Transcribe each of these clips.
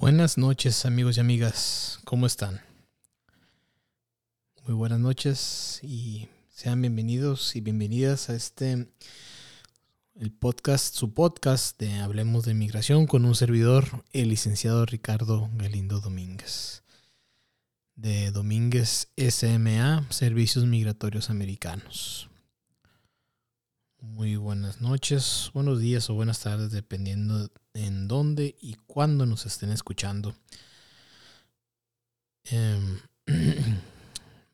Buenas noches amigos y amigas, ¿cómo están? Muy buenas noches y sean bienvenidos y bienvenidas a este, el podcast, su podcast de Hablemos de Migración con un servidor, el licenciado Ricardo Galindo Domínguez, de Domínguez SMA, Servicios Migratorios Americanos. Muy buenas noches, buenos días o buenas tardes, dependiendo en dónde y cuándo nos estén escuchando. Em,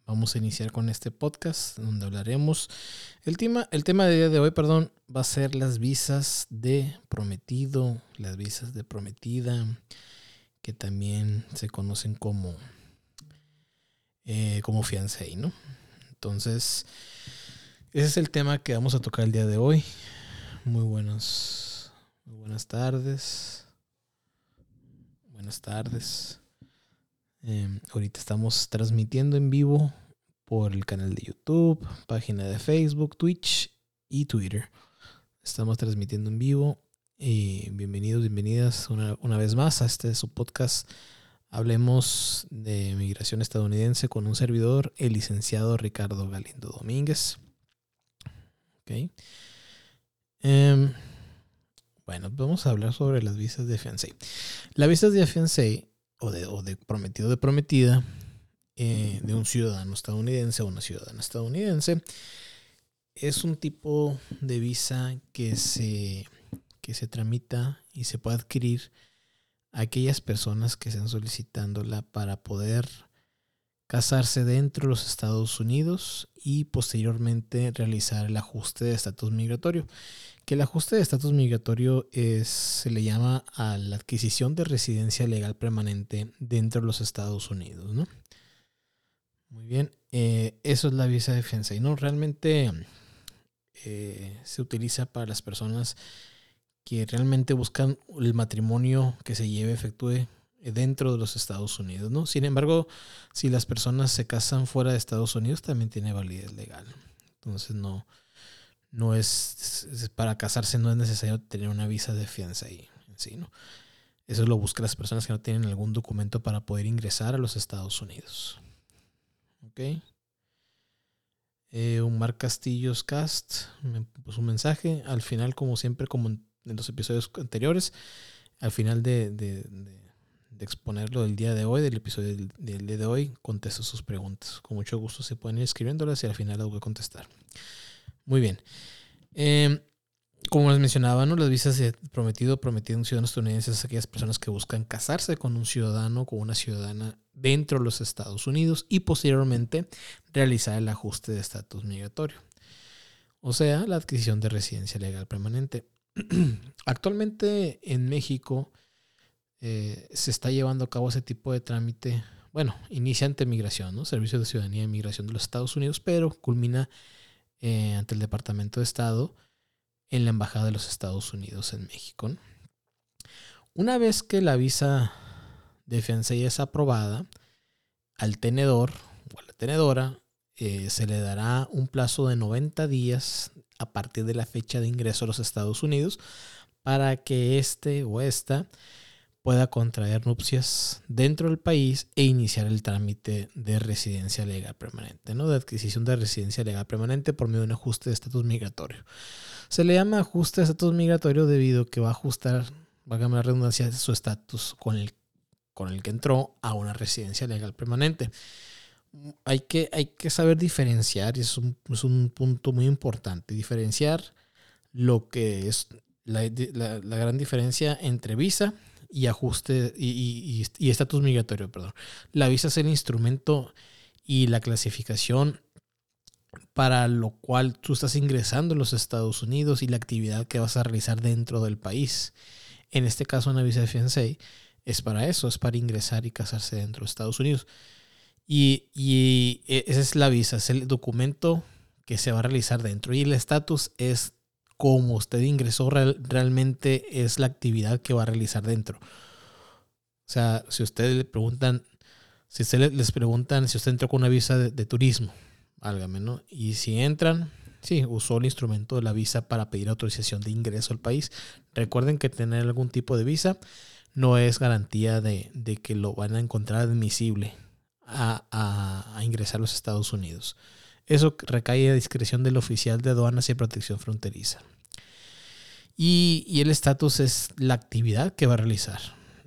vamos a iniciar con este podcast donde hablaremos. El tema, el tema de día de hoy, perdón, va a ser las visas de prometido, las visas de prometida, que también se conocen como, eh, como fiancé, ¿no? Entonces, ese es el tema que vamos a tocar el día de hoy. Muy buenas, muy buenas tardes. Buenas tardes. Em, ahorita estamos transmitiendo en vivo por el canal de YouTube, página de Facebook, Twitch y Twitter. Estamos transmitiendo en vivo. Y bienvenidos, bienvenidas una, una vez más a este su podcast. Hablemos de migración estadounidense con un servidor, el licenciado Ricardo Galindo Domínguez. Ok. Em, bueno, vamos a hablar sobre las visas de fiancé. Las visas de fiancé o de, o de prometido de prometida eh, de un ciudadano estadounidense o una ciudadana estadounidense es un tipo de visa que se, que se tramita y se puede adquirir a aquellas personas que están solicitándola para poder casarse dentro de los Estados Unidos y posteriormente realizar el ajuste de estatus migratorio. Que el ajuste de estatus migratorio es, se le llama a la adquisición de residencia legal permanente dentro de los Estados Unidos. Muy bien, eh, eso es la visa de fianza. Y no, realmente eh, se utiliza para las personas que realmente buscan el matrimonio que se lleve, efectúe dentro de los Estados Unidos, ¿no? Sin embargo, si las personas se casan fuera de Estados Unidos, también tiene validez legal. Entonces, no, no es, para casarse no es necesario tener una visa de fianza ahí, sí, ¿no? Eso lo buscan las personas que no tienen algún documento para poder ingresar a los Estados Unidos. ¿Ok? Eh, Mar Castillos Cast me puso un mensaje. Al final, como siempre, como en, los episodios anteriores, al final de exponerlo del día de hoy, del episodio del, día de hoy, contesto sus preguntas. Con mucho gusto se pueden ir escribiéndolas y al final las voy a contestar. Muy bien. Em, como les mencionaba, ¿no? las visas de prometido, prometido un ciudadano estadounidense es aquellas personas que buscan casarse con un ciudadano con una ciudadana dentro de los Estados Unidos y posteriormente realizar el ajuste de estatus migratorio. O sea, la adquisición de residencia legal permanente. Actualmente en México, eh, se está llevando a cabo ese tipo de trámite, bueno, inicia ante migración, ¿no? Servicio de Ciudadanía y Migración de los Estados Unidos, pero culmina eh, ante el Departamento de Estado en la Embajada de los Estados Unidos en México. Una vez que la visa de fianza es aprobada, al tenedor o a la tenedora eh, se le dará un plazo de 90 días a partir de la fecha de ingreso a los Estados Unidos para que este o esta pueda contraer nupcias dentro del país e iniciar el trámite de residencia legal permanente, ¿no? De adquisición de residencia legal permanente por medio de un ajuste de estatus migratorio. Se le llama ajuste de estatus migratorio debido a que va a ajustar, va a cambiar redundancia, su estatus con el, con el que entró a una residencia legal permanente. Hay que, hay que saber diferenciar, y es un, es un punto muy importante, diferenciar lo que es la, la, la gran diferencia entre visa y ajuste y estatus migratorio, perdón. La visa es el instrumento y la clasificación para lo cual tú estás ingresando a los Estados Unidos y la actividad que vas a realizar dentro del país. En este caso, una visa de fiancé es para eso, es para ingresar y casarse dentro de Estados Unidos. Y, y e, esa es la visa, es el documento que se va a realizar dentro. Y el estatus es como usted ingresó realmente es la actividad que va a realizar dentro. O sea, si ustedes le preguntan, si ustedes les preguntan si usted entró con una visa de, turismo, álgame, ¿no? Y si entran, sí, usó el instrumento de la visa para pedir autorización de ingreso al país. Recuerden que tener algún tipo de visa no es garantía de, que lo van a encontrar admisible a, ingresar a los Estados Unidos. Eso recae a discreción del oficial de aduanas y protección fronteriza. Y, el estatus es la actividad que va a realizar.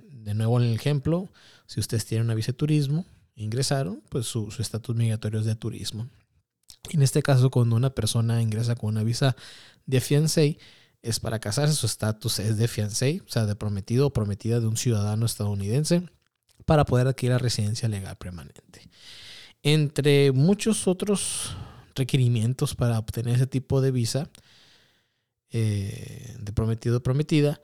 De nuevo en el ejemplo, si ustedes tienen una visa de turismo, ingresaron, pues su estatus migratorio es de turismo. En este caso, cuando una persona ingresa con una visa de fiancé, es para casarse, su estatus es de fiancé, o sea, de prometido o prometida de un ciudadano estadounidense, para poder adquirir la residencia legal permanente. Entre muchos otros requerimientos para obtener ese tipo de visa eh, de prometido prometida,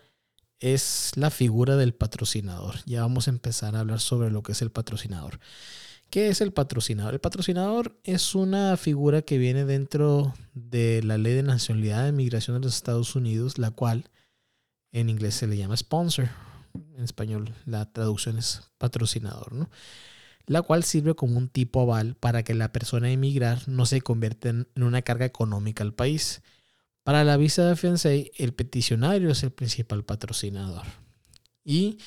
es la figura del patrocinador. Ya vamos a empezar a hablar sobre lo que es el patrocinador. ¿Qué es el patrocinador? El patrocinador es una figura que viene dentro de la ley de nacionalidad de migración de los Estados Unidos, la cual en inglés se le llama sponsor. En español la traducción es patrocinador, ¿no? La cual sirve como un tipo aval para que la persona a emigrar no se convierta en una carga económica al país. Para la visa de fiancé, el peticionario es el principal patrocinador. Y,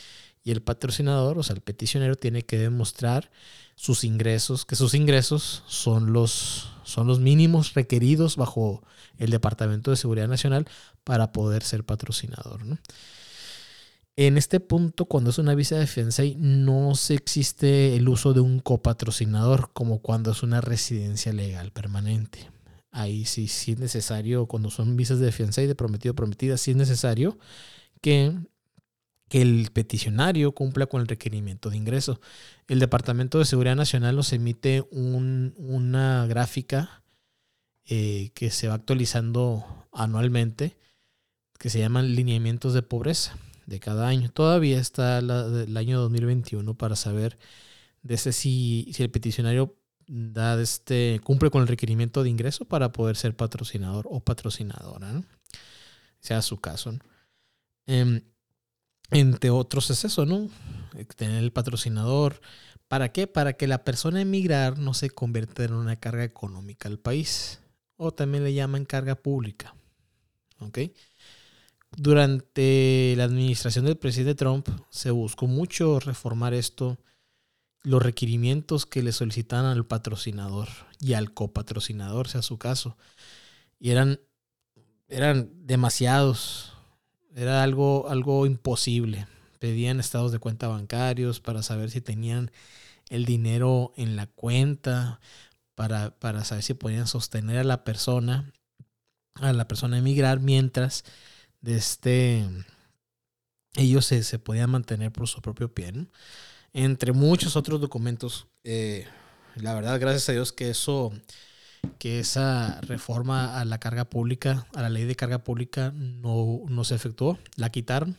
y el patrocinador, o sea, el peticionario, tiene que demostrar sus ingresos, que sus ingresos son los, son los mínimos requeridos bajo el Departamento de Seguridad Nacional para poder ser patrocinador. En este punto, cuando es una visa de defensa, no se existe el uso de un copatrocinador como cuando es una residencia legal permanente. Ahí sí, sí es necesario, cuando son visas de y de prometido prometida, sí es necesario que el peticionario cumpla con el requerimiento de ingreso. El Departamento de Seguridad Nacional nos emite una gráfica eh, que se va actualizando anualmente, que se llaman lineamientos de pobreza de cada año. Todavía está el año 2021 para saber si, si el peticionario da este, cumple con el requerimiento de ingreso para poder ser patrocinador o patrocinadora, sea su caso. Em, entre otros es eso, ¿no? Tener el patrocinador. ¿Para qué? Para que la persona emigrar no se convierta en una carga económica al país. O también le llaman carga pública. ¿Ok? Durante la administración del presidente Trump se buscó mucho reformar esto, los requerimientos que le solicitan al patrocinador y al copatrocinador, sea su caso. Y eran, eran demasiados era algo, algo imposible. Pedían estados de cuenta bancarios para saber si tenían el dinero en la cuenta, para, para saber si podían sostener a la persona, a la persona emigrar, mientras de este, ellos se, podían mantener por su propio pie. Entre muchos otros documentos. Eh, la verdad, gracias a Dios que eso que esa reforma a la carga pública, a la ley de carga pública, no, no se efectuó. La quitaron.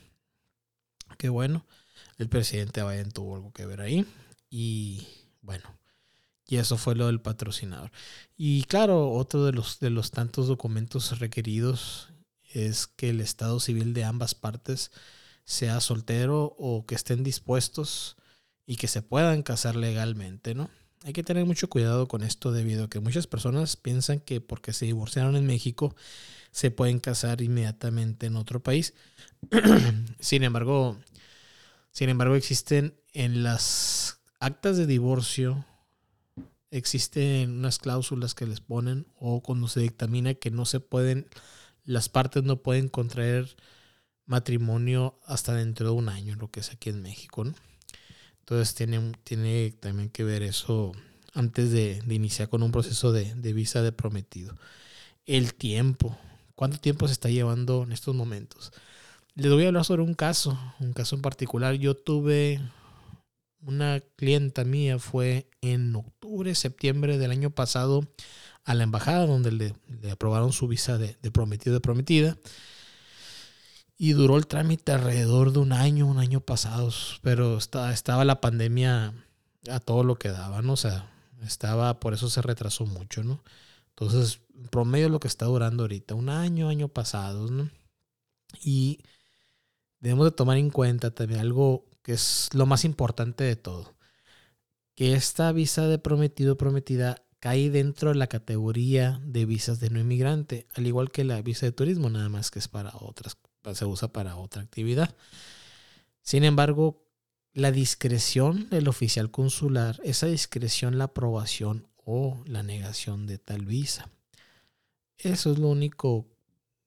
Qué bueno. El presidente Biden tuvo algo que ver ahí. Y bueno, y eso fue lo del patrocinador. Y claro, otro de los, de los tantos documentos requeridos es que el estado civil de ambas partes sea soltero o que estén dispuestos y que se puedan casar legalmente, ¿no? hay que tener mucho cuidado con esto debido a que muchas personas piensan que porque se divorciaron en México se pueden casar inmediatamente en otro país. sin embargo, sin embargo existen en las actas de divorcio existen unas cláusulas que les ponen o cuando se dictamina que no se pueden las partes no pueden contraer matrimonio hasta dentro de un año, lo que es aquí en México, ¿no? Entonces tiene, tiene también que ver eso antes de, iniciar con un proceso de, visa de prometido. El tiempo. ¿Cuánto tiempo se está llevando en estos momentos? Les voy a hablar sobre un caso, un caso en particular. Yo tuve una clienta mía, fue en octubre, septiembre del año pasado a la embajada donde le, aprobaron su visa de, prometido de prometida. Y duró el trámite alrededor de un año, un año pasado, pero estaba, estaba la pandemia a todo lo que daba. O sea, estaba, por eso se retrasó mucho, ¿no? Entonces, promedio lo que está durando ahorita, un año, año pasado. Y debemos de tomar en cuenta también algo que es lo más importante de todo, que esta visa de prometido prometida cae dentro de la categoría de visas de no inmigrante, al igual que la visa de turismo, nada más que es para otras se usa para otra actividad. Sin embargo, la discreción del oficial consular, esa discreción, la aprobación o la negación de tal visa. Eso es lo único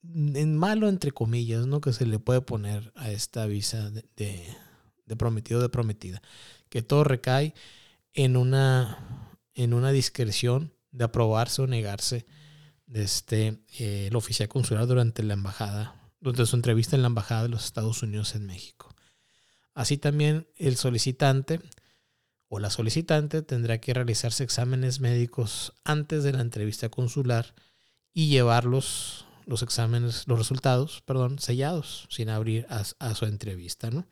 malo, entre comillas, ¿no? que se le puede poner a esta visa de, de, prometido de prometida. Que todo recae en una, en una discreción de aprobarse o negarse este, eh, el oficial consular durante la embajada, durante su entrevista en la embajada de los Estados Unidos en México. Así también el solicitante o la solicitante tendrá que realizarse exámenes médicos antes de la entrevista consular y llevarlos los exámenes, los resultados, perdón, sellados, sin abrir a, su entrevista, ¿no?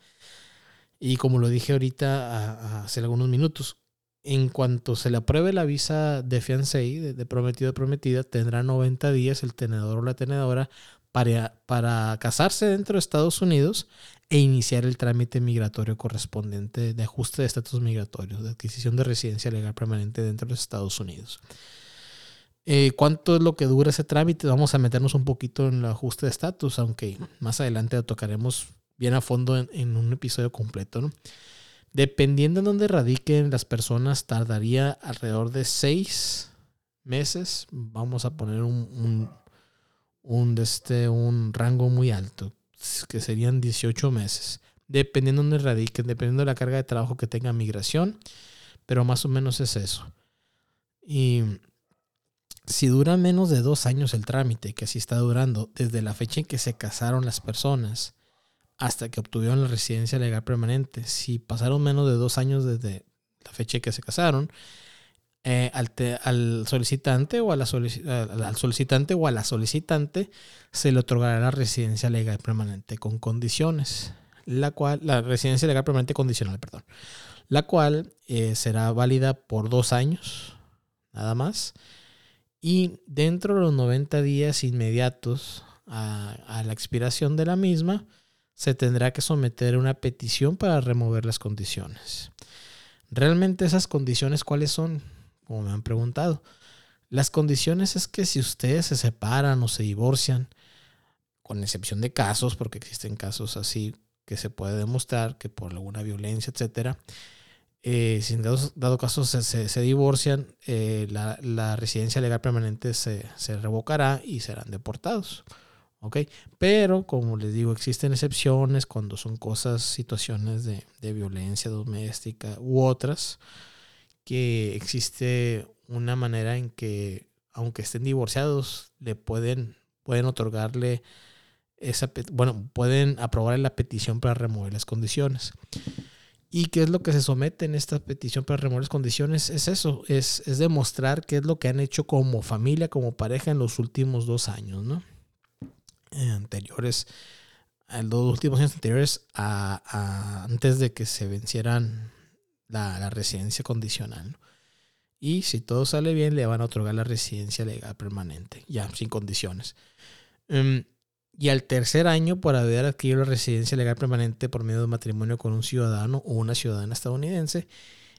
Y como lo dije ahorita hace algunos minutos, en cuanto se le apruebe la visa de fiancé, de, de prometido o prometida, tendrá 90 días el tenedor o la tenedora para, para casarse dentro de Estados Unidos e iniciar el trámite migratorio correspondiente de ajuste de estatus migratorio, de adquisición de residencia legal permanente dentro de Estados Unidos. Eh, ¿Cuánto es lo que dura ese trámite? Vamos a meternos un poquito en el ajuste de estatus, aunque más adelante lo tocaremos bien a fondo en, un episodio completo. Dependiendo de dónde radiquen las personas, tardaría alrededor de seis meses. Vamos a poner un, un, este, un rango muy alto, que serían 18 meses. Dependiendo de dónde radiquen, dependiendo de la carga de trabajo que tenga migración, pero más o menos es eso. Y si dura menos de dos años el trámite, que así está durando, desde la fecha en que se casaron las personas hasta que obtuvieron la residencia legal permanente, si pasaron menos de dos años desde la fecha en que se casaron, eh, al, solicitante o a la al solicitante o a la solicitante se le otorgará la residencia legal permanente con condiciones, la cual la residencia legal permanente condicional, perdón, la cual eh, será válida por dos años, nada más y dentro de los 90 días inmediatos a, la expiración de la misma, se tendrá que someter una petición para remover las condiciones. ¿Realmente esas condiciones cuáles son? Como me han preguntado. Las condiciones es que si ustedes se separan o se divorcian, con excepción de casos, porque existen casos así que se puede demostrar que por alguna violencia, etcétera, eh, si en dado, caso se, divorcian, eh, la, residencia legal permanente se, revocará y serán deportados. ¿Ok? Pero, como les digo, existen excepciones cuando son cosas, situaciones de, violencia doméstica u otras, que existe una manera en que, aunque estén divorciados, le pueden, pueden otorgarle esa, bueno, pueden aprobar la petición para remover las condiciones. ¿Y qué es lo que se somete en esta petición para remover las condiciones? Es eso, es, demostrar qué es lo que han hecho como familia, como pareja en los últimos dos años, ¿no? Anteriores, los últimos años anteriores a, antes de que se vencieran la, residencia condicional. Y si todo sale bien, le van a otorgar la residencia legal permanente, ya sin condiciones. Em, y al tercer año por haber adquirido la residencia legal permanente por medio de matrimonio con un ciudadano o una ciudadana estadounidense,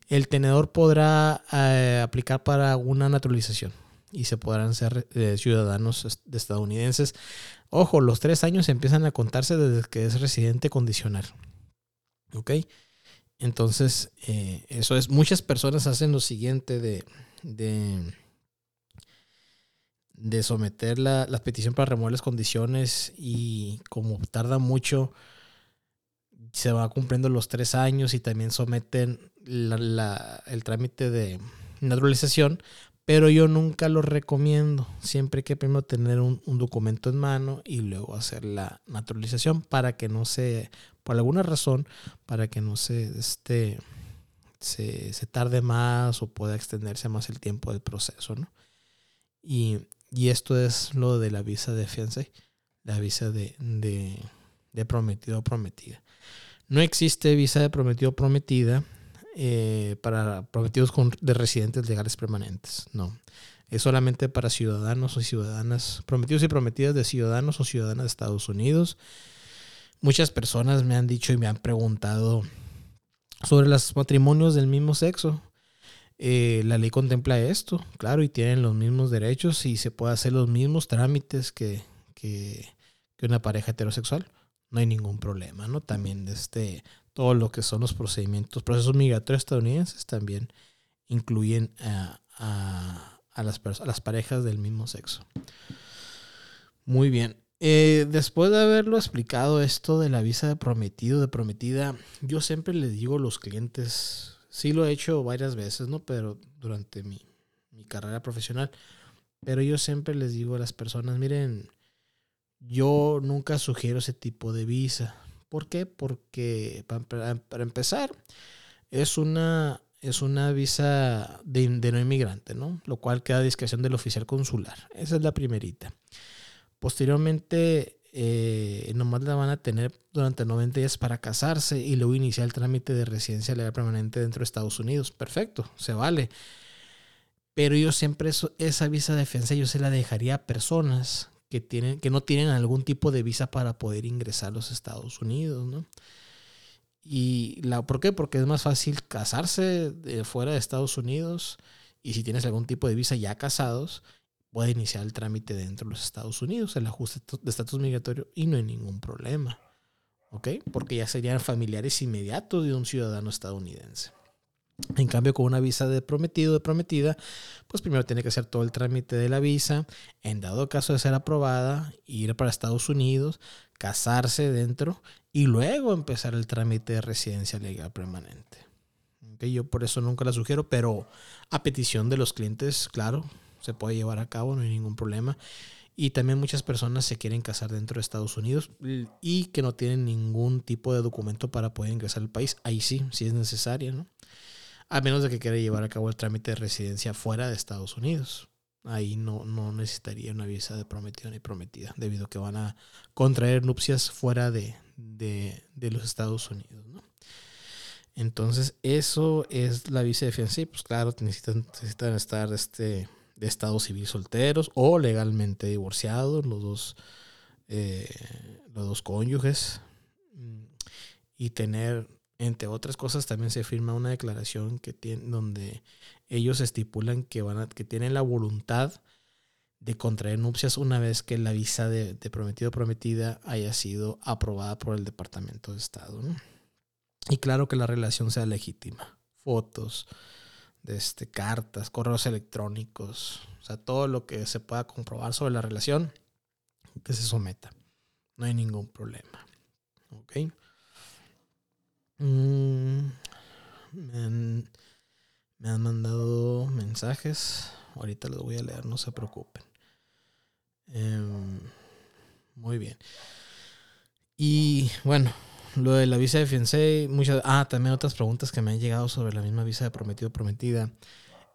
el tenedor podrá eh, aplicar para una naturalización y se podrán ser eh, ciudadanos estadounidenses. Ojo, los tres años empiezan a contarse desde que es residente condicional. ¿Ok? Entonces, eh, eso es, muchas personas hacen lo siguiente de de someter la, petición para remover las condiciones y como tarda mucho, se va cumpliendo los tres años y también someten el trámite de naturalización, pero yo nunca lo recomiendo. Siempre hay que primero tener un, documento en mano y luego hacer la naturalización para que no se, por alguna razón, para que no se, este, se, tarde más o pueda extenderse más el tiempo del proceso, ¿no? Y y esto es lo de la visa de fiancé, la visa de, de, prometido o prometida. No existe visa de prometido o prometida eh, para prometidos de residentes legales permanentes. No. Es solamente para ciudadanos o ciudadanas, prometidos y prometidas de ciudadanos o ciudadanas de Estados Unidos. Muchas personas me han dicho y me han preguntado sobre los matrimonios del mismo sexo. Eh, la ley contempla esto, claro, y tienen los mismos derechos y se puede hacer los mismos trámites que, que, una pareja heterosexual. no hay ningún problema, ¿no? También este, todo lo que son los procedimientos, procesos migratorios estadounidenses también incluyen a, a, las, las parejas del mismo sexo. Muy bien. Eh, después de haberlo explicado esto de la visa de prometido, de prometida, yo siempre le digo a los clientes, sí lo he hecho varias veces, ¿no? Pero durante mi, mi carrera profesional, pero yo siempre les digo a las personas, miren, yo nunca sugiero ese tipo de visa. ¿Por qué? Porque para, empezar, es una, es una visa de, no inmigrante, ¿no? Lo cual queda a discreción del oficial consular. Esa es la primerita. Posteriormente, eh, nomás la van a tener durante 90 días para casarse y luego iniciar el trámite de residencia legal permanente dentro de Estados Unidos. Perfecto, se vale. Pero yo siempre esa visa de defensa yo se la dejaría a personas que, tienen, que no tienen algún tipo de visa para poder ingresar a los Estados Unidos, ¿no? Y la, ¿Por qué? Porque es más fácil casarse fuera de Estados Unidos y si tienes algún tipo de visa ya casados, puede iniciar el trámite dentro de los Estados Unidos, el ajuste de estatus migratorio y no hay ningún problema. ¿Ok? Porque ya serían familiares inmediatos de un ciudadano estadounidense. En cambio, con una visa de prometido, de prometida, pues primero tiene que hacer todo el trámite de la visa. En dado caso de ser aprobada, ir para Estados Unidos, casarse dentro y luego empezar el trámite de residencia legal permanente. ¿Okay? Yo por eso nunca la sugiero, pero a petición de los clientes, claro, se puede llevar a cabo, no hay ningún problema. Y también muchas personas se quieren casar dentro de Estados Unidos y que no tienen ningún tipo de documento para poder ingresar al país. Ahí sí, sí es necesario, ¿no? A menos de que quiera llevar a cabo el trámite de residencia fuera de Estados Unidos. Ahí no, no necesitaría una visa de prometido ni prometida, debido a que van a contraer nupcias fuera de, los Estados Unidos. Entonces, eso es la visa de fianza. Pues claro, necesitan, necesitan estar este, de estado civil solteros o legalmente divorciados, los dos, eh, los dos cónyuges, y tener, entre otras cosas, también se firma una declaración que tiene, donde ellos estipulan que, van a, que tienen la voluntad de contraer nupcias una vez que la visa de, prometido o prometida haya sido aprobada por el Departamento de Estado. Y claro que la relación sea legítima. Fotos, de este, cartas, correos electrónicos, o sea, todo lo que se pueda comprobar sobre la relación, que se someta. No hay ningún problema. ¿Ok? Mm, me, han, mandado mensajes. Ahorita los voy a leer, no se preocupen. Em, muy bien. Y bueno, lo de la visa de fiancé, muchas, ah, también otras preguntas que me han llegado sobre la misma visa de prometido prometida.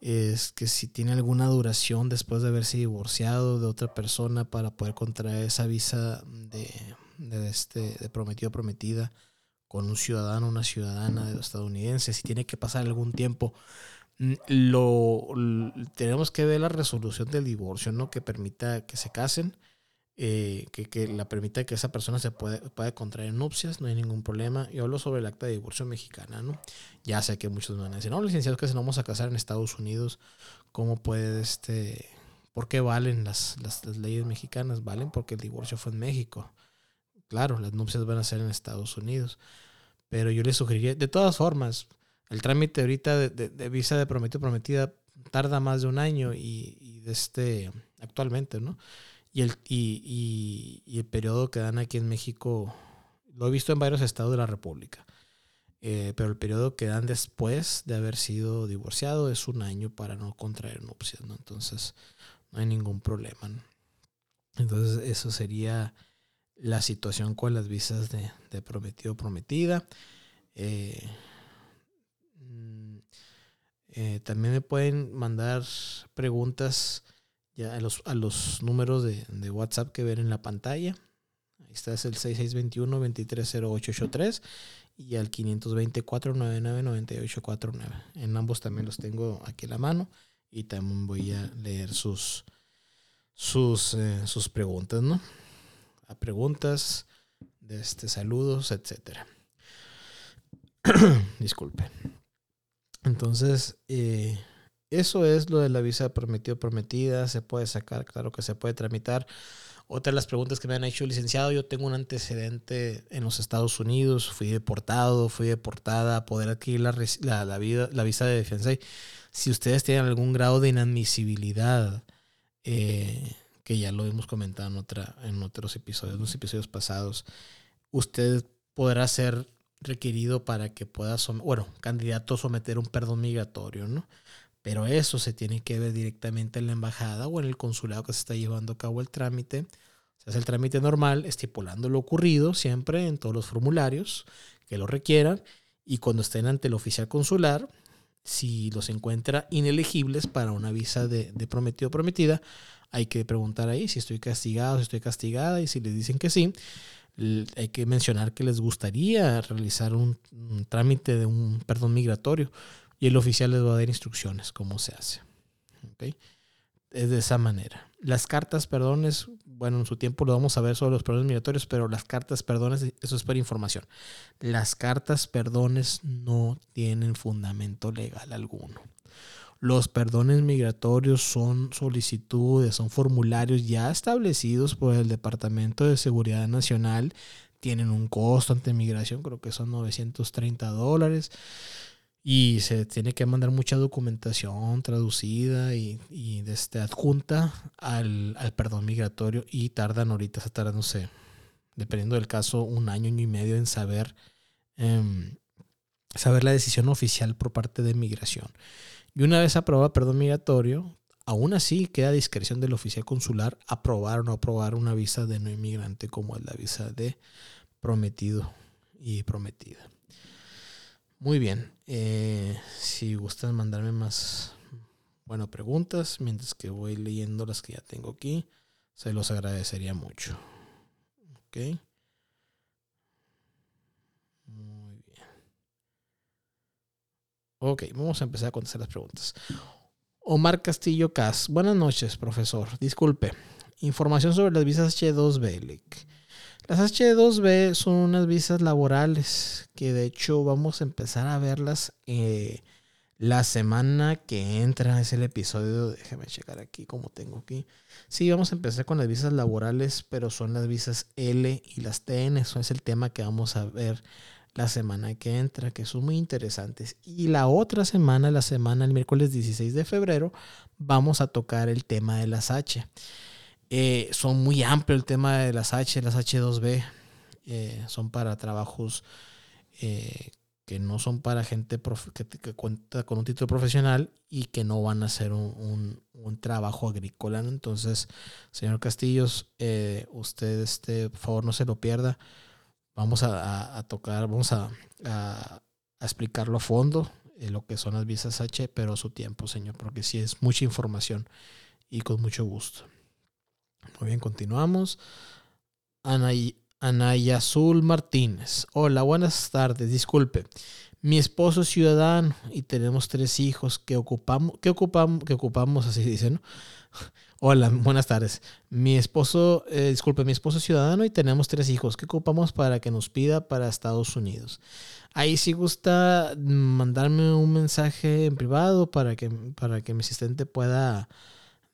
Es que si tiene alguna duración después de haberse divorciado de otra persona para poder contraer esa visa de, de este, de prometido prometida con un ciudadano, una ciudadana de estadounidense, si tiene que pasar algún tiempo. Mm, lo, tenemos que ver la resolución del divorcio, ¿no? Que permita que se casen eh, que, que, la permita que esa persona se puede, pueda contraer nupcias, no hay ningún problema. Yo hablo sobre el acta de divorcio mexicana, ¿no? Ya sé que muchos me van a decir, no, licenciados, que si no vamos a casar en Estados Unidos, ¿cómo puede este... ¿Por qué valen las, las, leyes mexicanas? Valen porque el divorcio fue en México. Claro, las nupcias van a ser en Estados Unidos. Pero yo les sugeriría, de todas formas, el trámite ahorita de, de, visa de prometido prometida tarda más de un año y, y de este, actualmente, ¿no? Y el, y, y, el periodo que dan aquí en México, lo he visto en varios estados de la República, eh, pero el periodo que dan después de haber sido divorciado es un año para no contraer nupcias, ¿no? Entonces, no hay ningún problema, Entonces, eso sería la situación con las visas de, de prometido prometida. Eh, mm, eh, también me pueden mandar preguntas ya a los, a los números de, de, WhatsApp que ven en la pantalla. Ahí está, es el 6621-230883 y al 520-499-9849. En ambos también los tengo aquí a la mano y también voy a leer sus, sus, eh, sus preguntas, ¿no? A preguntas, de este, saludos, etcétera. Disculpen. Entonces, eh, eso es lo de la visa prometido prometida. Se puede sacar, claro que se puede tramitar. Otra de las preguntas que me han hecho, licenciado, yo tengo un antecedente en los Estados Unidos, fui deportado, fui deportada a poder adquirir la, la, la, vida, la visa de defensa. Si ustedes tienen algún grado de inadmisibilidad, eh, que ya lo hemos comentado en, otros episodios, en los episodios pasados, usted podrá ser requerido para que pueda, bueno, candidato someter un perdón migratorio, ¿no? Pero eso se tiene que ver directamente en la embajada o en el consulado que se está llevando a cabo el trámite. Se hace el trámite normal, estipulando lo ocurrido siempre en todos los formularios que lo requieran. Y cuando estén ante el oficial consular, si los encuentra inelegibles para una visa de, prometido o prometida, hay que preguntar ahí si estoy castigado, si estoy castigada. Y si les dicen que sí, hay que mencionar que les gustaría realizar un trámite de un perdón migratorio y el oficial les va a dar instrucciones cómo se hace. Es de esa manera. Las cartas perdones, bueno, en su tiempo lo vamos a ver sobre los perdones migratorios, pero las cartas perdones, eso es para información. Las cartas perdones no tienen fundamento legal alguno. Los perdones migratorios son solicitudes, son formularios ya establecidos por el Departamento de Seguridad Nacional. Tienen un costo ante migración, creo que son 930 dólares y se tiene que mandar mucha documentación traducida y, y este, adjunta al, perdón migratorio y tardan ahorita, se no sé, dependiendo del caso, un año, año y medio en saber, em, saber la decisión oficial por parte de migración. Y una vez aprobado perdón migratorio, aún así queda a discreción del oficial consular aprobar o no aprobar una visa de no inmigrante como es la visa de prometido y prometida. Muy bien. Eh, si gustan mandarme más, bueno, preguntas, mientras que voy leyendo las que ya tengo aquí, se los agradecería mucho. Ok. Muy bien. Ok, vamos a empezar a contestar las preguntas. Omar Castillo Cas. Buenas noches, profesor. Disculpe. Información sobre las visas H2B. Las H2B son unas visas laborales que de hecho vamos a empezar a verlas eh, la semana que entra. Es el episodio, déjame checar aquí como tengo aquí. Sí, vamos a empezar con las visas laborales, pero son las visas L y las TN. Eso es el tema que vamos a ver la semana que entra, que son muy interesantes. Y la otra semana, la semana, el miércoles 16 de febrero, vamos a tocar el tema de las H. Eh, son muy amplio el tema de las H, las H2B. Eh, son para trabajos eh, que no son para gente que, cuenta con un título profesional y que no van a hacer un, trabajo agrícola. Entonces, señor Castillos, usted, este, por favor, no se lo pierda. Vamos a, tocar, vamos a, a, explicarlo a fondo, lo que son las visas H, pero a su tiempo, señor, porque sí es mucha información y con mucho gusto. Muy bien, continuamos. Anay, Anayazul Martínez. Hola, buenas tardes. Disculpe. Mi esposo es ciudadano y tenemos tres hijos que ocupamos, que ocupamos, que ocupamos, así dicen, Hola, buenas tardes. Mi esposo, eh, disculpe, mi esposo es ciudadano y tenemos tres hijos. ¿Qué ocupamos para que nos pida para Estados Unidos? Ahí sí gusta mandarme un mensaje en privado para que, para que mi asistente pueda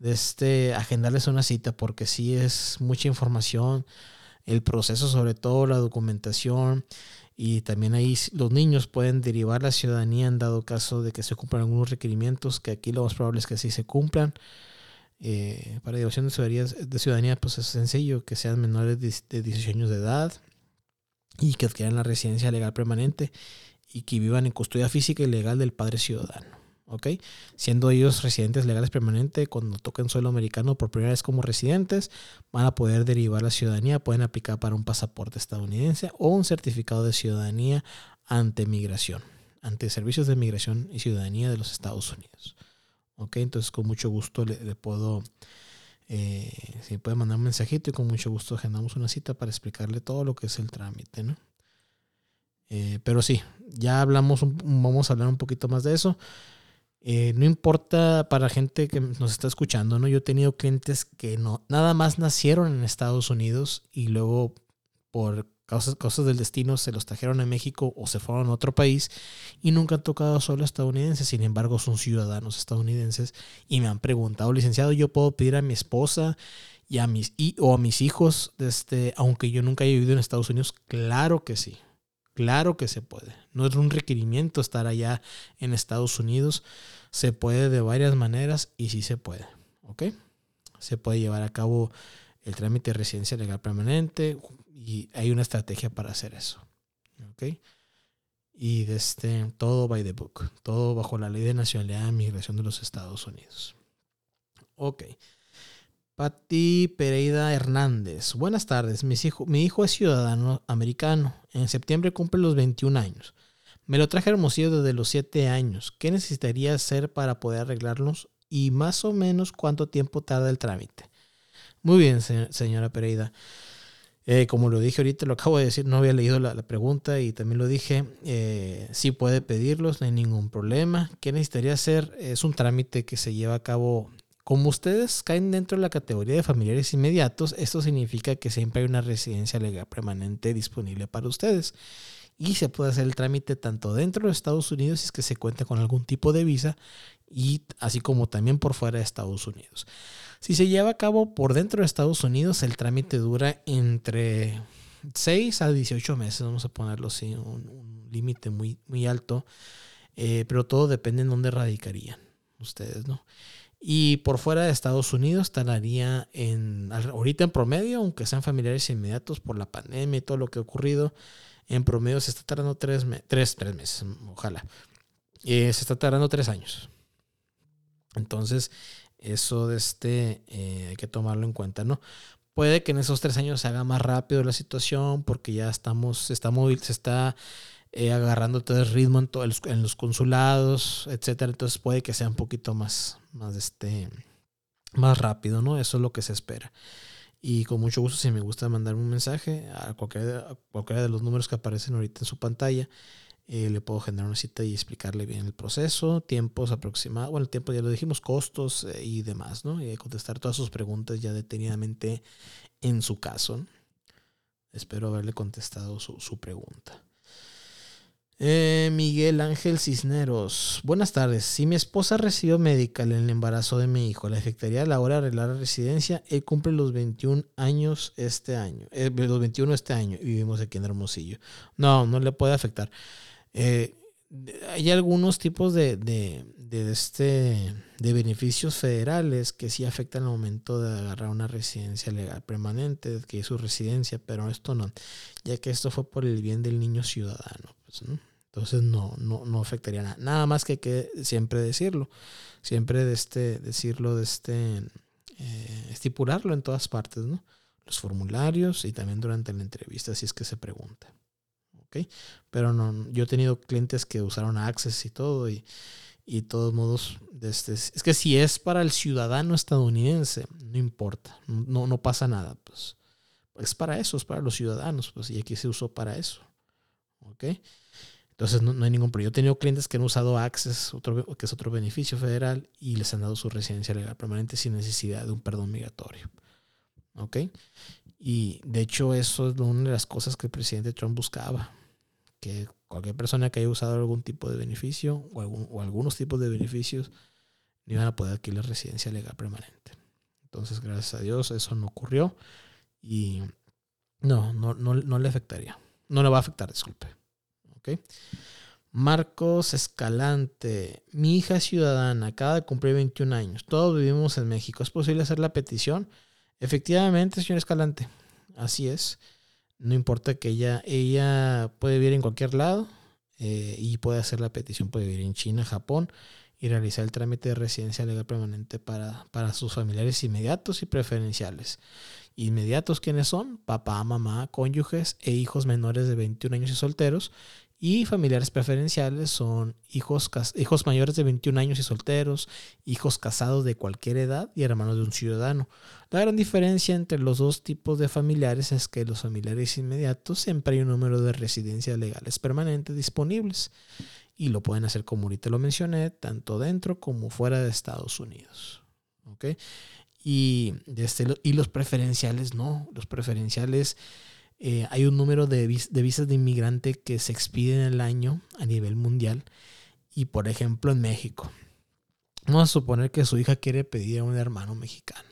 este, agendarles una cita porque sí es mucha información, el proceso sobre todo, la documentación y también ahí los niños pueden derivar la ciudadanía en dado caso de que se cumplan algunos requerimientos, que aquí lo más probable es que así se cumplan. Eh, para derivación de ciudadanía, de ciudadanía, pues es sencillo, que sean menores de 18 años de edad y que adquieran la residencia legal permanente y que vivan en custodia física y legal del padre ciudadano. ¿Ok? Siendo ellos residentes legales permanentes, cuando toquen suelo americano por primera vez como residentes, van a poder derivar la ciudadanía, pueden aplicar para un pasaporte estadounidense o un certificado de ciudadanía ante migración, ante servicios de migración y ciudadanía de los Estados Unidos. ¿Ok? Entonces, con mucho gusto le, puedo, eh, si puede mandar un mensajito y con mucho gusto agendamos una cita para explicarle todo lo que es el trámite, ¿no? Eh, pero sí, ya hablamos, vamos a hablar un poquito más de eso. Eh, no importa para gente que nos está escuchando, ¿no? Yo he tenido clientes que no, nada más nacieron en Estados Unidos y luego por causas, cosas del destino se los trajeron a México o se fueron a otro país y nunca han tocado solo estadounidenses, sin embargo son ciudadanos estadounidenses y me han preguntado, licenciado, ¿yo puedo pedir a mi esposa y a mis, y, o a mis hijos, este, aunque yo nunca haya vivido en Estados Unidos, claro que sí. Claro que se puede. No es un requerimiento estar allá en Estados Unidos. Se puede de varias maneras y sí se puede. ¿Ok? Se puede llevar a cabo el trámite de residencia legal permanente y hay una estrategia para hacer eso. ¿Ok? Y desde todo by the book. Todo bajo la ley de nacionalidad y migración de los Estados Unidos. Ok. Pati Pereira Hernández. Buenas tardes. Mi hijo, mi hijo es ciudadano americano. En septiembre cumple los 21 años. Me lo traje Hermosillo desde los 7 años. ¿Qué necesitaría hacer para poder arreglarlos? Y más o menos cuánto tiempo tarda el trámite. Muy bien, señora Pereira. Eh, como lo dije ahorita, lo acabo de decir, no había leído la, pregunta y también lo dije. Eh, sí puede pedirlos, no hay ningún problema. ¿Qué necesitaría hacer? Es un trámite que se lleva a cabo como ustedes caen dentro de la categoría de familiares inmediatos, esto significa que siempre hay una residencia legal permanente disponible para ustedes. Y se puede hacer el trámite tanto dentro de Estados Unidos si es que se cuenta con algún tipo de visa y así como también por fuera de Estados Unidos. Si se lleva a cabo por dentro de Estados Unidos, el trámite dura entre 6 a 18 meses, vamos a ponerlo así, un, límite muy, muy alto, eh, pero todo depende en dónde radicarían ustedes, ¿no? Y por fuera de Estados Unidos tardaría en, ahorita en promedio, aunque sean familiares inmediatos por la pandemia y todo lo que ha ocurrido, en promedio se está tardando tres, tres, meses, ojalá. Eh, se está tardando tres años. Entonces, eso de este, eh, hay que tomarlo en cuenta, ¿no? Puede que en esos tres años se haga más rápido la situación porque ya estamos, se está móvil, se está eh, agarrando todo el ritmo en, los consulados, etcétera. Entonces puede que sea un poquito más, más, este, más rápido, ¿no? Eso es lo que se espera. Y con mucho gusto, si me gusta mandarme un mensaje a cualquiera, cualquiera de los números que aparecen ahorita en su pantalla, eh, le puedo generar una cita y explicarle bien el proceso, tiempos aproximados, bueno, el tiempo ya lo dijimos, costos eh, y demás, ¿no? Y contestar todas sus preguntas ya detenidamente en su caso. Espero haberle contestado su pregunta. Eh, Miguel Ángel Cisneros. Buenas tardes. Si mi esposa recibió medical en el embarazo de mi hijo, ¿le afectaría a la hora de arreglar la residencia? Él cumple los 21 años este año. Eh, los 21 este año y vivimos aquí en Hermosillo. No, no le puede afectar. Eh, hay algunos tipos de, de, de, este, de beneficios federales que sí afectan al momento de agarrar una residencia legal permanente, que es su residencia, pero esto no, ya que esto fue por el bien del niño ciudadano. Pues, ¿no? Entonces no, no, no afectaría nada. Nada más que, que siempre decirlo. Siempre de este, decirlo, de este, eh, estipularlo en todas partes, ¿no? Los formularios y también durante la entrevista, si es que se pregunta. ¿Ok? Pero no, yo he tenido clientes que usaron Access y todo y, y todos modos, este, es que si es para el ciudadano estadounidense, no importa, no, no pasa nada, pues. Es para eso, es para los ciudadanos, pues, y aquí se usó para eso. ¿Ok? Entonces no, hay ningún problema. Yo he tenido clientes que han usado Access, otro, que es otro beneficio federal, y les han dado su residencia legal permanente sin necesidad de un perdón migratorio. ¿Ok? Y de hecho eso es una de las cosas que el presidente Trump buscaba. Que cualquier persona que haya usado algún tipo de beneficio o, o algunos tipos de beneficios no iban a poder adquirir residencia legal permanente. Entonces, gracias a Dios, eso no ocurrió. Y no, no, no, no le afectaría. No le va a afectar, disculpe. Marcos Escalante, mi hija ciudadana, acaba de cumplir 21 años, todos vivimos en México, ¿es posible hacer la petición? Efectivamente, señor Escalante, así es. No importa que ella, ella puede vivir en cualquier lado eh, y puede hacer la petición, puede vivir en China, Japón y realizar el trámite de residencia legal permanente para, para sus familiares inmediatos y preferenciales. Inmediatos, ¿quiénes son? Papá, mamá, cónyuges e hijos menores de 21 años y solteros y familiares preferenciales son hijos, hijos mayores de 21 años y solteros, hijos casados de cualquier edad y hermanos de un ciudadano. La gran diferencia entre los dos tipos de familiares es que los familiares inmediatos siempre hay un número de residencias legales permanentes disponibles y lo pueden hacer como ahorita lo mencioné, tanto dentro como fuera de Estados Unidos. Y, este, y los preferenciales no, los preferenciales eh, hay un número de, visas de inmigrante que se expiden el año a nivel mundial. Y por ejemplo en México. Vamos a suponer que su hija quiere pedir a un hermano mexicano.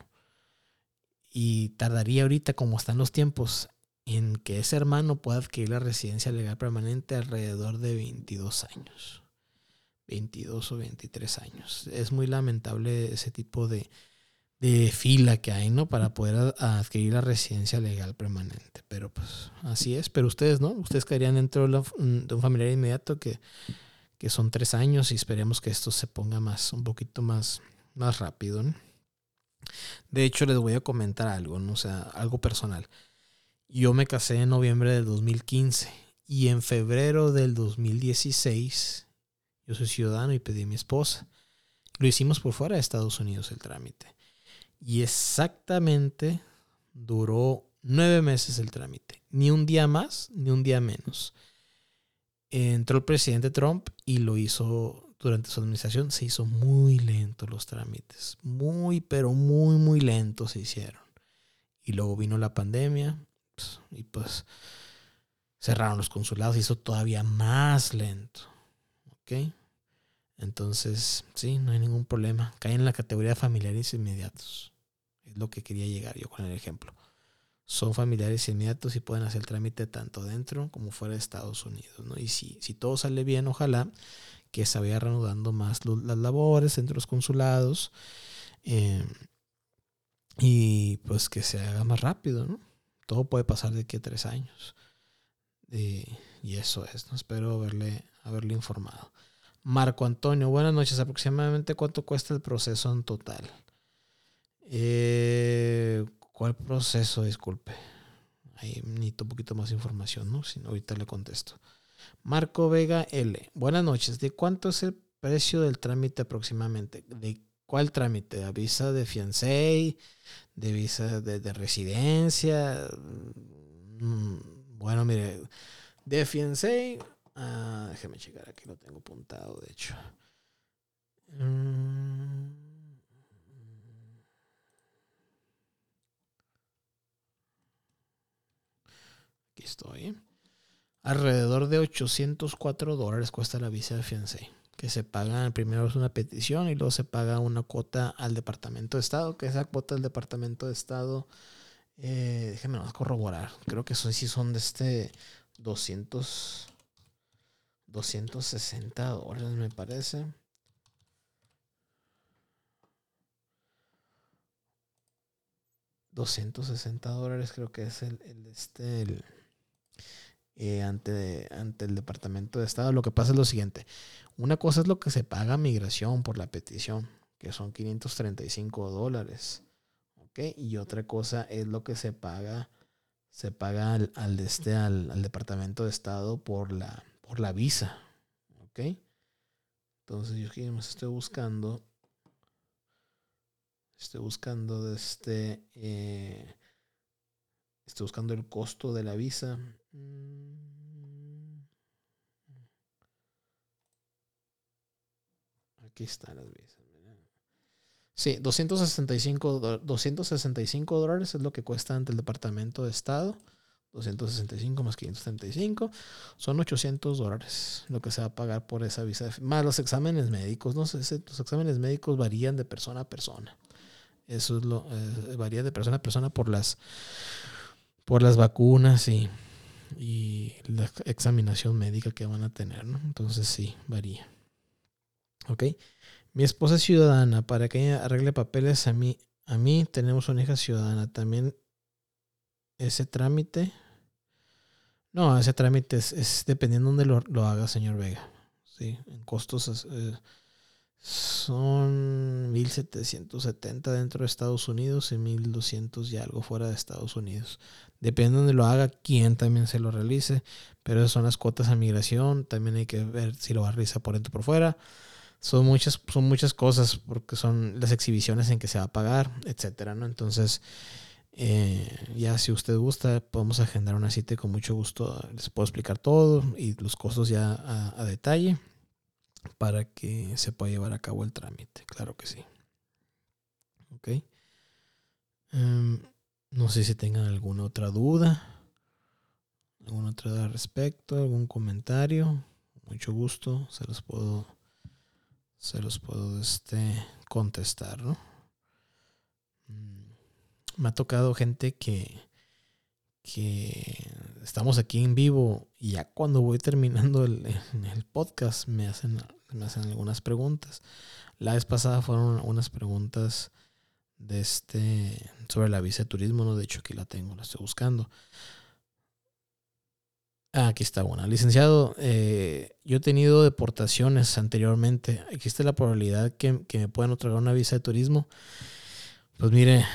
y tardaría ahorita, como están los tiempos, en que ese hermano pueda adquirir la residencia legal permanente alrededor de 22 años. 22 o 23 años. Es muy lamentable ese tipo de, de fila que hay, ¿no? Para poder adquirir la residencia legal permanente. Pero pues así es. Pero ustedes, ¿no? Ustedes caerían dentro de, un familiar inmediato que, que, son tres años y esperemos que esto se ponga más, un poquito más, más rápido, ¿no? De hecho, les voy a comentar algo, ¿no? O sea, algo personal. Yo me casé en noviembre del 2015 y en febrero del 2016 yo soy ciudadano y pedí a mi esposa. Lo hicimos por fuera de Estados Unidos el trámite. Y exactamente duró nueve meses el trámite. Ni un día más, ni un día menos. Entró el presidente Trump y lo hizo durante su administración. Se hizo muy lento los trámites. Muy, pero muy, muy lentos se hicieron. Y luego vino la pandemia pues, y pues cerraron los consulados. Se hizo todavía más lento. ¿Ok? Entonces, sí, no hay ningún problema. Cae en la categoría de familiares inmediatos. Es lo que quería llegar yo con el ejemplo. Son familiares inmediatos y pueden hacer el trámite tanto dentro como fuera de Estados Unidos. ¿no? Y si, si todo sale bien, ojalá que se vaya reanudando más las labores entre los consulados eh, y pues que se haga más rápido. ¿no? Todo puede pasar de aquí a tres años. y eso es. ¿no? Espero haberle, haberle informado. Marco Antonio, buenas noches. Aproximadamente cuánto cuesta el proceso en total. Eh, ¿Cuál proceso? Disculpe. Ahí necesito un poquito más información, ¿no? Si ahorita le contesto. Marco Vega L. Buenas noches. ¿De cuánto es el precio del trámite aproximadamente? ¿De cuál trámite? ¿De visa de fiancé? ¿De visa de, residencia? Mm, bueno, mire, de fiancé Ah, déjeme checar, aquí lo tengo apuntado, de hecho. Mm. Estoy. Alrededor de 804 dólares cuesta la visa de fiancé. Que se paga, primero es una petición y luego se paga una cuota al Departamento de Estado. Que esa cuota del Departamento de Estado, eh, déjenme corroborar. Creo que sí son de este 200. 260 dólares me parece. $260 dólares creo que es el, este eh, ante, ante el Departamento de Estado. Lo que pasa es lo siguiente. Una cosa es lo que se paga a migración por la petición, que son 535 dólares. Y otra cosa es lo que se paga, se paga al, este, al, al Departamento de Estado por la, por la visa. ¿Ok? Entonces yo aquí más estoy buscando. Estoy buscando este. Eh, estoy buscando el costo de la visa. Mm. Aquí están las visas. Sí, 265, 265 dólares es lo que cuesta ante el Departamento de Estado. 265 más 535 son 800 dólares lo que se va a pagar por esa visa. Más los exámenes médicos, no sé, los exámenes médicos varían de persona a persona. Eso es lo, eh, varía de persona a persona por las, por las vacunas y, y la examinación médica que van a tener, ¿no? Entonces sí, varía. ¿Ok? Mi esposa es ciudadana, para que ella arregle papeles a mí, a mí tenemos una hija ciudadana. También ese trámite. No, ese trámite es, dependiendo de dónde lo, haga, señor Vega. Sí, en costos eh, son 1770 dentro de Estados Unidos y 1200 y algo fuera de Estados Unidos. Depende de dónde lo haga, quién también se lo realice. Pero son las cuotas a migración. También hay que ver si lo va a realizar por dentro o por fuera. Son muchas, son muchas cosas porque son las exhibiciones en que se va a pagar, etcétera, ¿no? Entonces, eh, ya si usted gusta, podemos agendar una cita con mucho gusto les puedo explicar todo y los costos ya a, detalle para que se pueda llevar a cabo el trámite. Claro que sí. Ok. Em, no sé si tengan alguna otra duda. ¿Alguna otra duda al respecto? ¿Algún comentario? Mucho gusto. Se los puedo. Se los puedo este, contestar, ¿no? me ha tocado gente que, que estamos aquí en vivo y ya cuando voy terminando el, el podcast me hacen, me hacen algunas preguntas. La vez pasada fueron unas preguntas de este sobre la visa de turismo, no de hecho aquí la tengo, la estoy buscando. Ah, aquí está una. Licenciado, eh, yo he tenido deportaciones anteriormente. ¿Existe la probabilidad que, que me puedan otorgar una visa de turismo? Pues mire,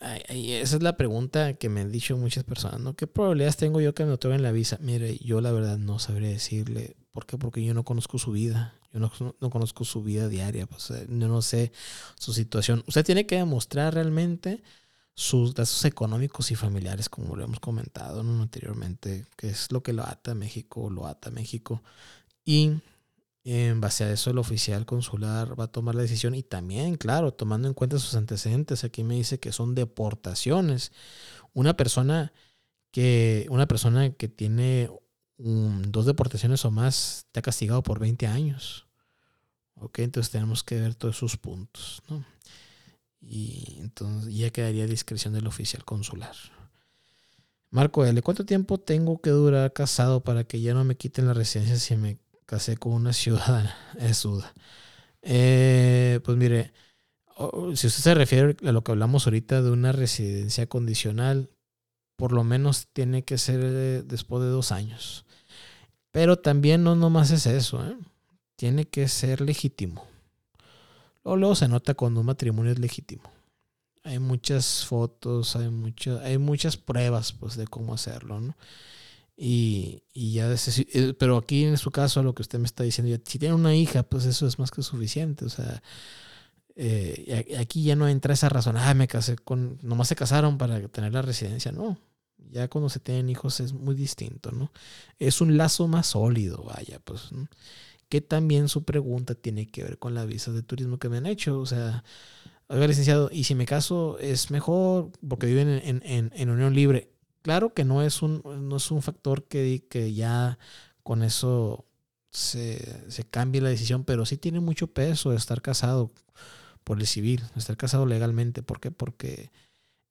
esa es la pregunta que me han dicho muchas personas, ¿no? ¿Qué probabilidades tengo yo que me otorguen la visa? Mire, yo la verdad no sabría decirle. ¿Por qué? Porque yo no conozco su vida. Yo no, no conozco su vida diaria. Pues, yo no sé su situación. Usted tiene que demostrar realmente sus gastos económicos y familiares, como lo hemos comentado anteriormente, que es lo que lo ata a México, lo ata a México. Y en base a eso el oficial consular va a tomar la decisión y también, claro, tomando en cuenta sus antecedentes, aquí me dice que son deportaciones. Una persona que, una persona que tiene dos deportaciones o más está castigado por 20 años. Ok, entonces tenemos que ver todos sus puntos, ¿no? Y entonces ya quedaría a discreción del oficial consular. Marco L. ¿Cuánto tiempo tengo que durar casado para que ya no me quiten la residencia si me casé con una ciudadana? Es duda. Eh, pues mire, si usted se refiere a lo que hablamos ahorita de una residencia condicional, por lo menos tiene que ser eh, después de dos años. Pero también no nomás es eso, ¿eh? tiene que ser legítimo. Luego, se nota cuando un matrimonio es legítimo. Hay muchas fotos, hay, muchas hay muchas pruebas pues, de cómo hacerlo, ¿no? Y, y ya, eh, pero aquí en su caso, lo que usted me está diciendo, si tiene una hija, pues eso es más que suficiente. O sea, eh, aquí ya no entra esa razón, ah, me casé con, nomás se casaron para tener la residencia, no. Ya cuando se tienen hijos es muy distinto, ¿no? Es un lazo más sólido, vaya, pues. ¿no? que también su pregunta tiene que ver con la visa de turismo que me han hecho. O sea, oiga, licenciado, ¿y si me caso es mejor porque viven en, unión libre? Claro que no es un, no es un factor que, que ya con eso se, se cambie la decisión, pero sí tiene mucho peso estar casado por el civil, estar casado legalmente. ¿Por qué? Porque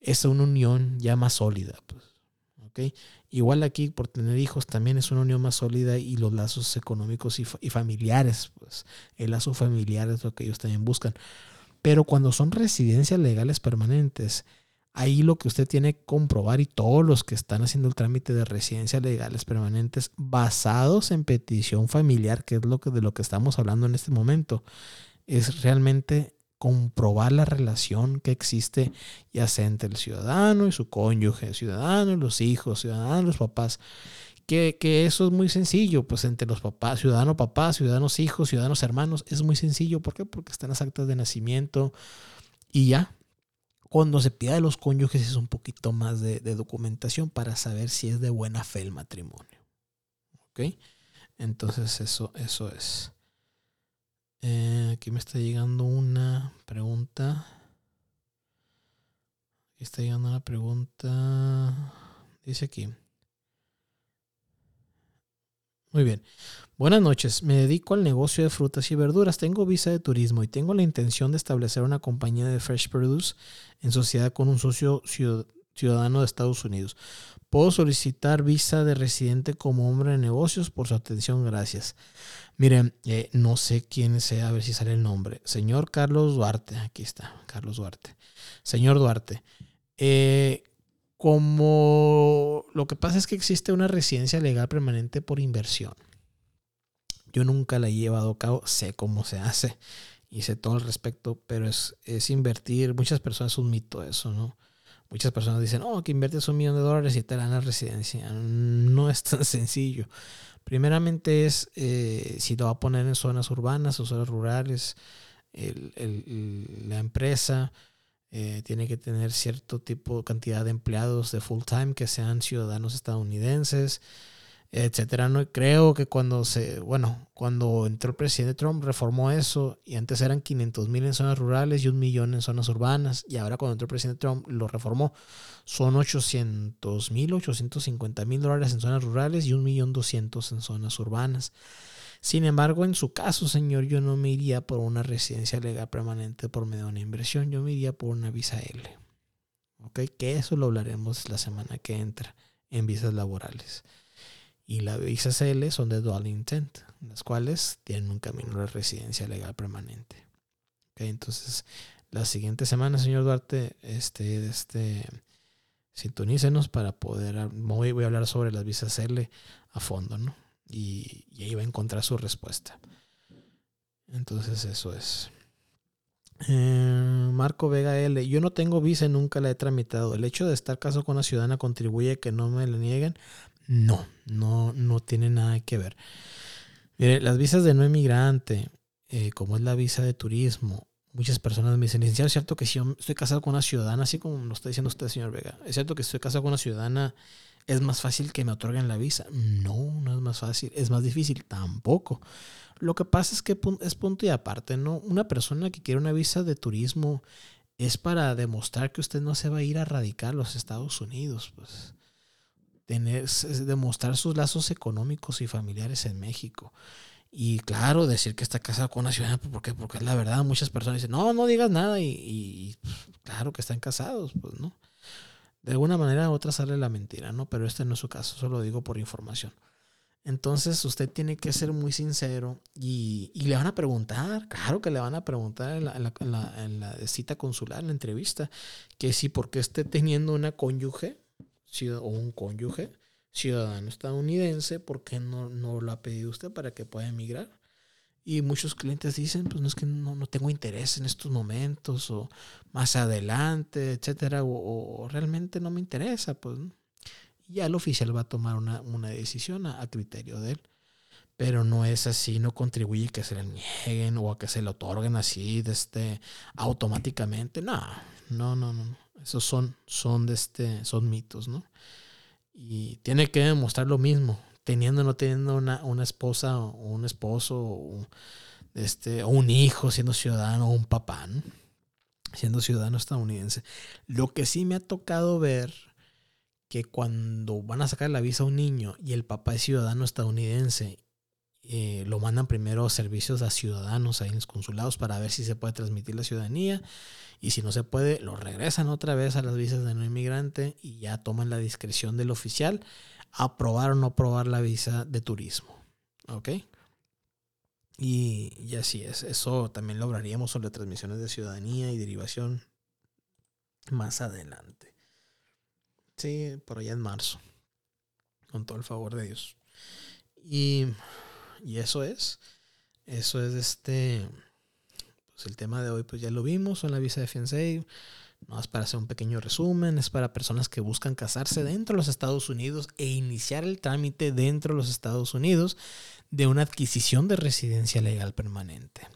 es una unión ya más sólida. Pues. Igual aquí por tener hijos también es una unión más sólida y los lazos económicos y, familiares, pues el lazo familiar es lo que ellos también buscan. Pero cuando son residencias legales permanentes, ahí lo que usted tiene que comprobar y todos los que están haciendo el trámite de residencias legales permanentes basados en petición familiar, que es lo que de lo que estamos hablando en este momento, es realmente comprobar la relación que existe ya sea entre el ciudadano y su cónyuge, ciudadano y los hijos, ciudadanos y los papás. Que, que, eso es muy sencillo, pues entre los papás, ciudadano papá, ciudadanos hijos, ciudadanos hermanos, es muy sencillo. ¿Por qué? Porque están las actas de nacimiento y ya. Cuando se pide de los cónyuges es un poquito más de, documentación para saber si es de buena fe el matrimonio. ¿Ok? Entonces eso, eso es. Eh, aquí me está llegando una pregunta. Aquí está llegando una pregunta. Dice aquí. Muy bien. Buenas noches. Me dedico al negocio de frutas y verduras. Tengo visa de turismo y tengo la intención de establecer una compañía de fresh produce en sociedad con un socio ciudadano de Estados Unidos. Puedo solicitar visa de residente como hombre de negocios por su atención. Gracias. Miren, eh, no sé quién sea, a ver si sale el nombre. Señor Carlos Duarte, aquí está, Carlos Duarte. Señor Duarte, eh, como lo que pasa es que existe una residencia legal permanente por inversión. Yo nunca la he llevado a cabo, sé cómo se hace y sé todo al respecto, pero es, es invertir, muchas personas es un mito eso, ¿no? Muchas personas dicen, oh, que inviertes un millón de dólares y te dan la residencia. No es tan sencillo. Primeramente es eh, si lo va a poner en zonas urbanas o zonas rurales. la empresa eh, tiene que tener cierto tipo, cantidad de empleados de full time que sean ciudadanos estadounidenses etcétera. No creo que cuando se, bueno, cuando entró el presidente Trump reformó eso y antes eran 500 mil en zonas rurales y un millón en zonas urbanas y ahora cuando entró el presidente Trump lo reformó son 800 mil, 850 mil dólares en zonas rurales y un millón 200 en zonas urbanas. Sin embargo, en su caso, señor, yo no me iría por una residencia legal permanente por medio de una inversión, yo me iría por una visa L. ¿ok? Que eso lo hablaremos la semana que entra en visas laborales. Y las visas CL son de dual intent, las cuales tienen un camino de residencia legal permanente. ¿Ok? Entonces, la siguiente semana, señor Duarte, este, este, sintonícenos para poder, voy, voy a hablar sobre las visas CL a fondo, ¿no? Y, y ahí va a encontrar su respuesta. Entonces, eso es. Eh, Marco Vega L. Yo no tengo visa y nunca la he tramitado. ¿El hecho de estar casado con una ciudadana contribuye a que no me la nieguen? No, no, no tiene nada que ver. Mire, las visas de no emigrante, eh, como es la visa de turismo, muchas personas me dicen, licenciado, ¿es cierto que si yo estoy casado con una ciudadana, así como lo está diciendo usted, señor Vega? ¿Es cierto que estoy casado con una ciudadana es más fácil que me otorguen la visa? No, no es más fácil. ¿Es más difícil? Tampoco. Lo que pasa es que es punto y aparte, ¿no? Una persona que quiere una visa de turismo es para demostrar que usted no se va a ir a radicar los Estados Unidos, pues. Tener, demostrar sus lazos económicos y familiares en México. Y claro, decir que está casado con una ciudadana, pues, ¿por qué? Porque es la verdad, muchas personas dicen, no, no digas nada y, pues, claro que están casados, pues, ¿no? De alguna manera u otra sale la mentira, ¿no? Pero este no es su caso, solo lo digo por información. Entonces usted tiene que ser muy sincero y, le van a preguntar, claro que le van a preguntar en la, cita consular, en la entrevista, que si porque esté teniendo una cónyuge o un cónyuge ciudadano estadounidense, ¿por qué no, no lo ha pedido usted para que pueda emigrar? Y muchos clientes dicen, pues no es que no, no tengo interés en estos momentos o más adelante, etcétera, o, realmente no me interesa, pues ya el oficial va a tomar una, decisión a, criterio de él. Pero no es así, no contribuye a que se le nieguen o a que se le otorguen así de este, automáticamente. No, no, no, no. Esos son, son, de este, son mitos, ¿no? Y tiene que demostrar lo mismo, teniendo o no teniendo una, una esposa un esposo o, este, un hijo siendo ciudadano o un papá, siendo ciudadano estadounidense. Lo que sí me ha tocado ver que cuando van a sacar la visa a un niño y el papá es ciudadano estadounidense, eh, lo mandan primero servicios a ciudadanos ahí en los consulados para ver si se puede transmitir la ciudadanía. Y si no se puede, lo regresan otra vez a las visas de no inmigrante y ya toman la discreción del oficial aprobar o no aprobar la visa de turismo. ¿Ok? Y, y así es. Eso también lo hablaríamos sobre transmisiones de ciudadanía y derivación más adelante. Sí, por allá en marzo. Con todo el favor de Dios. Y, y eso es. Eso es este. Pues el tema de hoy, pues ya lo vimos en la visa de fiancé. No es para hacer un pequeño resumen, es para personas que buscan casarse dentro de los Estados Unidos e iniciar el trámite dentro de los Estados Unidos de una adquisición de residencia legal permanente.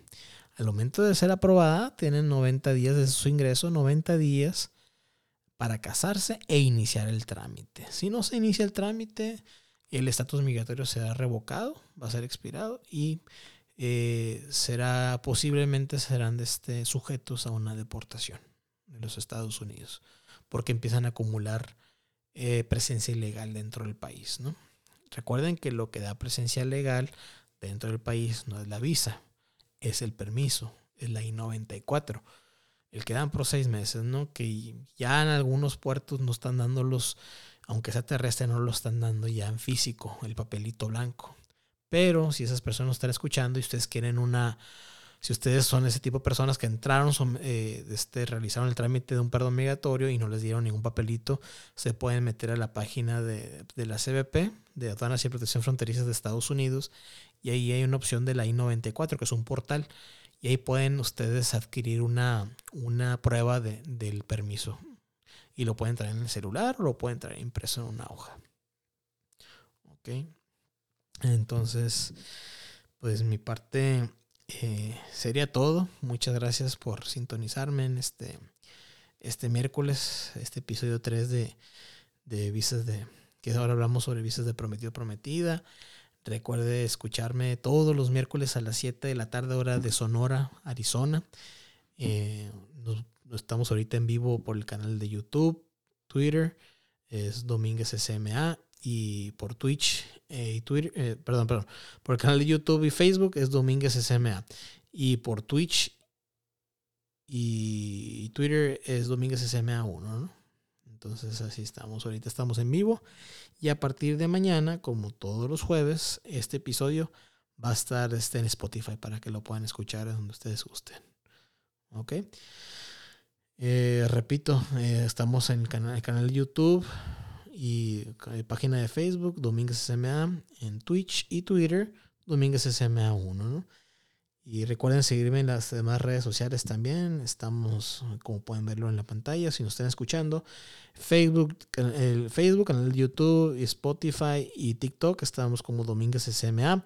Al momento de ser aprobada, tienen 90 días de su ingreso, 90 días para casarse e iniciar el trámite. Si no se inicia el trámite, el estatus migratorio será revocado, va a ser expirado y eh, será posiblemente serán este, sujetos a una deportación de los Estados Unidos porque empiezan a acumular eh, presencia ilegal dentro del país. Recuerden que lo que da presencia legal dentro del país no es la visa, es el permiso, es la I-94 el que dan por seis meses, ¿no? Que ya en algunos puertos no están dando los, aunque sea terrestre, no lo están dando ya en físico, el papelito blanco. Pero si esas personas están escuchando y ustedes quieren una, si ustedes son ese tipo de personas que entraron, son, eh, este, realizaron el trámite de un perdón migratorio y no les dieron ningún papelito, se pueden meter a la página de, de la CBP, de Aduanas y Protección Fronteriza de Estados Unidos, y ahí hay una opción de la I-94, que es un portal y ahí pueden ustedes adquirir una, una prueba de, del permiso. Y lo pueden traer en el celular o lo pueden traer impreso en una hoja. Ok. Entonces, pues mi parte eh, sería todo. Muchas gracias por sintonizarme en este, este miércoles, este episodio 3 de, de visas de, que ahora hablamos sobre visas de prometido prometida. Recuerde escucharme todos los miércoles a las 7 de la tarde, hora de Sonora, Arizona. Eh, estamos ahorita en vivo por el canal de YouTube, Twitter, es Domínguez SMA, y por Twitch eh, y Twitter, eh, perdón, perdón, por el canal de YouTube y Facebook es Domínguez SMA. Y por Twitch y Twitter es Domínguez SMA 1, ¿no? Entonces así estamos. Ahorita estamos en vivo. Y a partir de mañana, como todos los jueves, este episodio va a estar este, en Spotify para que lo puedan escuchar donde ustedes gusten. ¿Ok? Eh, repito, eh, estamos en el canal, de YouTube y página de Facebook, Domínguez SMA, en Twitch y Twitter, Domínguez SMA 1. ¿no? Y recuerden seguirme en las demás redes sociales también. Estamos, como pueden verlo en la pantalla, si nos están escuchando. Facebook, el Facebook, canal de YouTube, Spotify y TikTok. Estamos como Domínguez SMA.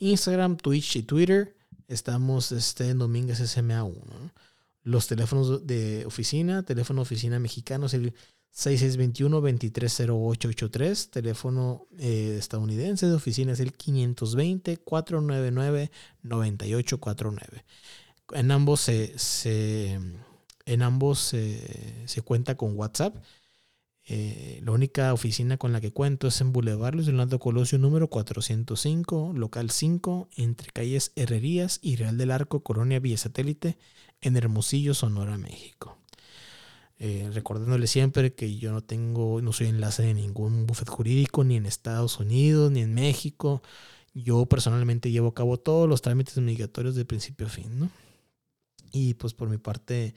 Instagram, Twitch y Twitter. Estamos este, en Domínguez SMA 1. Los teléfonos de oficina, teléfono oficina mexicano es el 6621-230883. Teléfono eh, estadounidense de oficina es el 520-499-9849. En ambos se, en ambos se, cuenta con WhatsApp. Eh, la única oficina con la que cuento es en Boulevard Luis Leonardo Colosio número 405, local 5, entre calles Herrerías y Real del Arco, Colonia Villa Satélite, en Hermosillo, Sonora, México. Eh, recordándole siempre que yo no tengo, no soy enlace de ningún bufete jurídico, ni en Estados Unidos, ni en México. Yo personalmente llevo a cabo todos los trámites migratorios de principio a fin, ¿no? Y pues por mi parte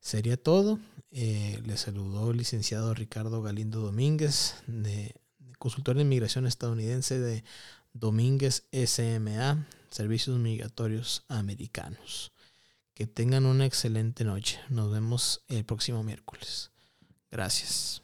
sería todo. Eh, le saludó el licenciado Ricardo Galindo Domínguez, de consultor de inmigración estadounidense de Domínguez SMA, Servicios Migratorios Americanos. Que tengan una excelente noche. Nos vemos el próximo miércoles. Gracias.